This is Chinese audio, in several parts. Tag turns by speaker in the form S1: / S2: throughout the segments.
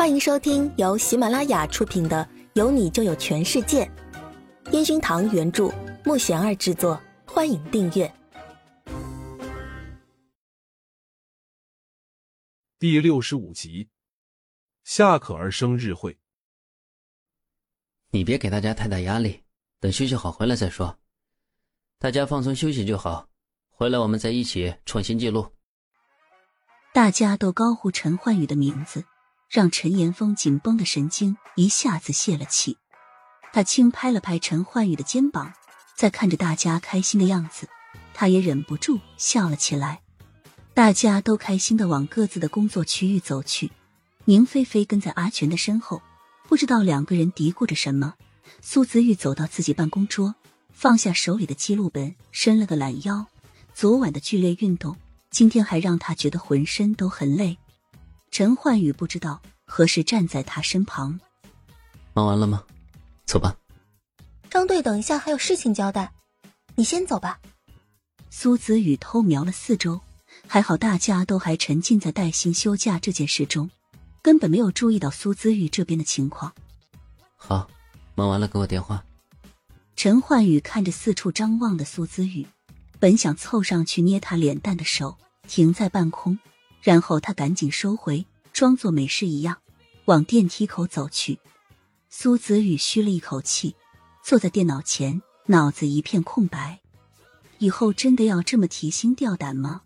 S1: 欢迎收听由喜马拉雅出品的《有你就有全世界》，烟熏堂原著，木贤儿制作。欢迎订阅
S2: 第六十五集夏可儿生日会。
S3: 你别给大家太大压力，等休息好回来再说。大家放松休息就好，回来我们再一起创新纪录。
S4: 大家都高呼陈焕宇的名字，让陈岩峰紧绷的神经一下子泄了气。他轻拍了拍陈焕宇的肩膀，在看着大家开心的样子，他也忍不住笑了起来。大家都开心的往各自的工作区域走去，宁菲菲跟在阿全的身后，不知道两个人嘀咕着什么。苏子玉走到自己办公桌，放下手里的记录本，伸了个懒腰。昨晚的剧烈运动。今天还让他觉得浑身都很累。陈焕宇不知道何时站在他身旁。
S3: 忙完了吗？走吧。
S1: 张队等一下还有事情交代，你先走吧。
S4: 苏子宇偷瞄了四周，还好大家都还沉浸在带薪休假这件事中，根本没有注意到苏子宇这边的情况。
S3: 好，忙完了给我电话。
S4: 陈焕宇看着四处张望的苏子宇。本想凑上去捏他脸蛋的手停在半空，然后他赶紧收回，装作没事一样往电梯口走去。苏子宇吁了一口气，坐在电脑前，脑子一片空白。以后真的要这么提心吊胆吗？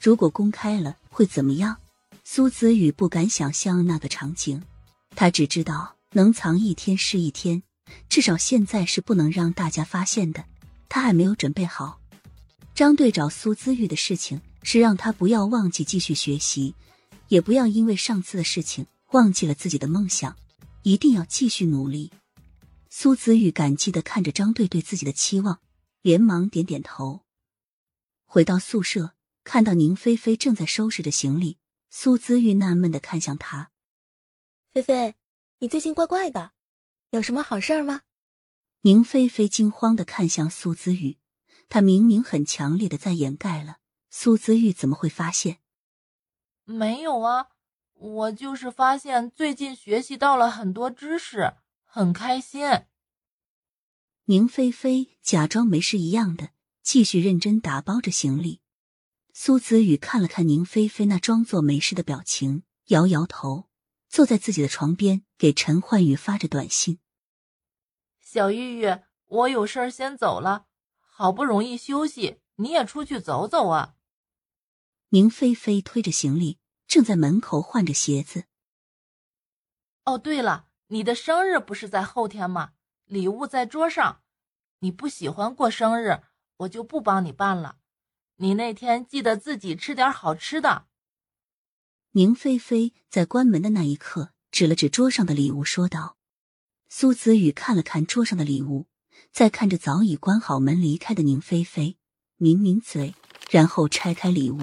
S4: 如果公开了会怎么样？苏子宇不敢想象那个场景，他只知道能藏一天是一天，至少现在是不能让大家发现的。他还没有准备好。张队找苏姿玉的事情是让他不要忘记继续学习，也不要因为上次的事情忘记了自己的梦想，一定要继续努力。苏子玉感激的看着张队对自己的期望，连忙点点头。回到宿舍，看到宁菲菲正在收拾着行李，苏子玉纳闷的看向她：“
S1: 菲菲，你最近怪怪的，有什么好事儿吗？”
S4: 宁菲菲惊慌的看向苏子玉。她明明很强烈的在掩盖了，苏子玉怎么会发现？
S5: 没有啊，我就是发现最近学习到了很多知识，很开心。
S4: 宁菲菲假装没事一样的继续认真打包着行李。苏子宇看了看宁菲菲那装作没事的表情，摇摇头，坐在自己的床边给陈焕宇发着短信：“
S5: 小玉玉，我有事儿先走了。”好不容易休息，你也出去走走啊！
S4: 宁菲菲推着行李，正在门口换着鞋子。
S5: 哦，对了，你的生日不是在后天吗？礼物在桌上。你不喜欢过生日，我就不帮你办了。你那天记得自己吃点好吃的。
S4: 宁菲菲在关门的那一刻，指了指桌上的礼物，说道：“苏子宇看了看桌上的礼物。”再看着早已关好门离开的宁菲菲，抿抿嘴，然后拆开礼物，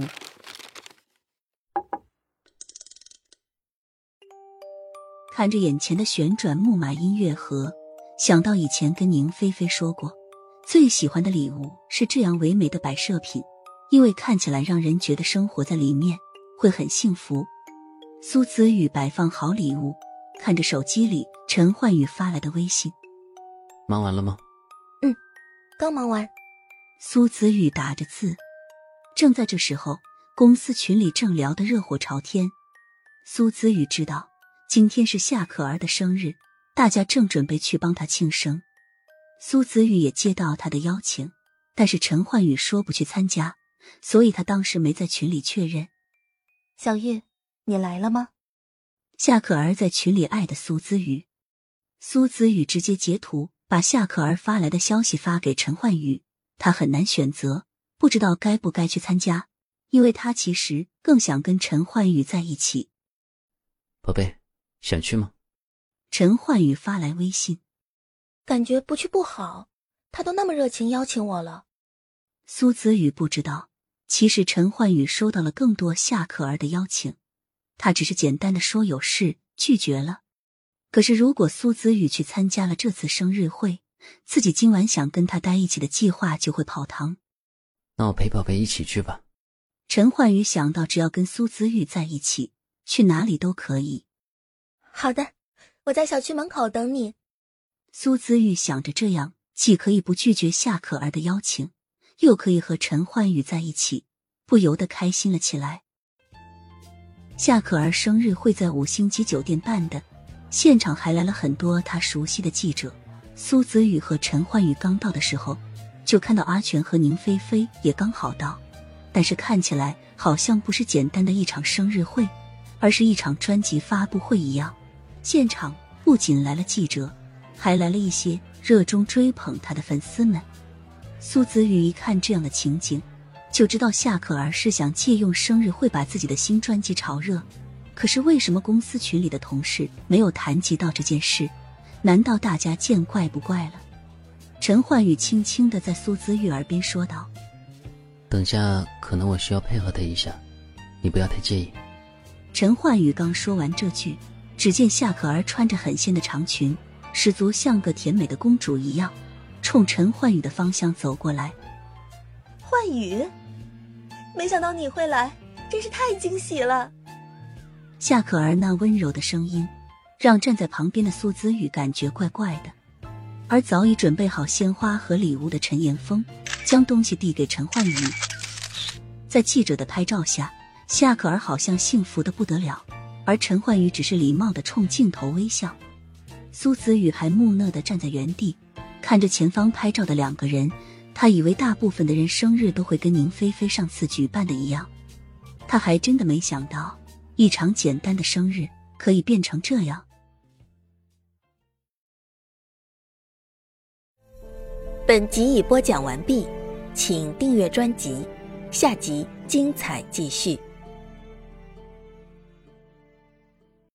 S4: 看着眼前的旋转木马音乐盒，想到以前跟宁菲菲说过，最喜欢的礼物是这样唯美的摆设品，因为看起来让人觉得生活在里面会很幸福。苏子宇摆放好礼物，看着手机里陈焕宇发来的微信，
S3: 忙完了吗？
S1: 嗯刚忙完，
S4: 苏子宇打着字。正在这时候，公司群里正聊得热火朝天。苏子宇知道今天是夏可儿的生日，大家正准备去帮她庆生。苏子宇也接到他的邀请，但是陈焕宇说不去参加，所以他当时没在群里确认。
S1: 小玉，你来了吗？
S4: 夏可儿在群里艾特苏子宇，苏子宇直接截图。把夏可儿发来的消息发给陈焕宇，他很难选择，不知道该不该去参加，因为他其实更想跟陈焕宇在一起。
S3: 宝贝，想去吗？
S4: 陈焕宇发来微信，
S1: 感觉不去不好，他都那么热情邀请我了。
S4: 苏子宇不知道，其实陈焕宇收到了更多夏可儿的邀请，他只是简单的说有事拒绝了。可是，如果苏子宇去参加了这次生日会，自己今晚想跟他待一起的计划就会泡汤。
S3: 那我陪宝贝一起去吧。
S4: 陈焕宇想到，只要跟苏子玉在一起，去哪里都可以。
S1: 好的，我在小区门口等你。
S4: 苏子玉想着，这样既可以不拒绝夏可儿的邀请，又可以和陈焕宇在一起，不由得开心了起来。夏可儿生日会在五星级酒店办的，现场还来了很多他熟悉的记者。苏子宇和陈焕宇刚到的时候，就看到阿全和宁菲菲也刚好到，但是看起来好像不是简单的一场生日会，而是一场专辑发布会一样。现场不仅来了记者，还来了一些热衷追捧他的粉丝们。苏子宇一看这样的情景。就知道夏可儿是想借用生日会把自己的新专辑炒热，可是为什么公司群里的同事没有谈及到这件事？难道大家见怪不怪了？陈焕宇轻轻的在苏子玉耳边说道：“
S3: 等下可能我需要配合他一下，你不要太介意。”
S4: 陈焕宇刚说完这句，只见夏可儿穿着很仙的长裙，十足像个甜美的公主一样，冲陈焕宇的方向走过来。
S1: 焕宇。没想到你会来，真是太惊喜了。
S4: 夏可儿那温柔的声音，让站在旁边的苏姿雨感觉怪怪的。而早已准备好鲜花和礼物的陈岩峰，将东西递给陈焕宇。在记者的拍照下，夏可儿好像幸福的不得了，而陈焕宇只是礼貌的冲镜头微笑。苏子宇还木讷的站在原地，看着前方拍照的两个人。他以为大部分的人生日都会跟宁菲菲上次举办的一样，他还真的没想到，一场简单的生日可以变成这样。
S1: 本集已播讲完毕，请订阅专辑，下集精彩继续。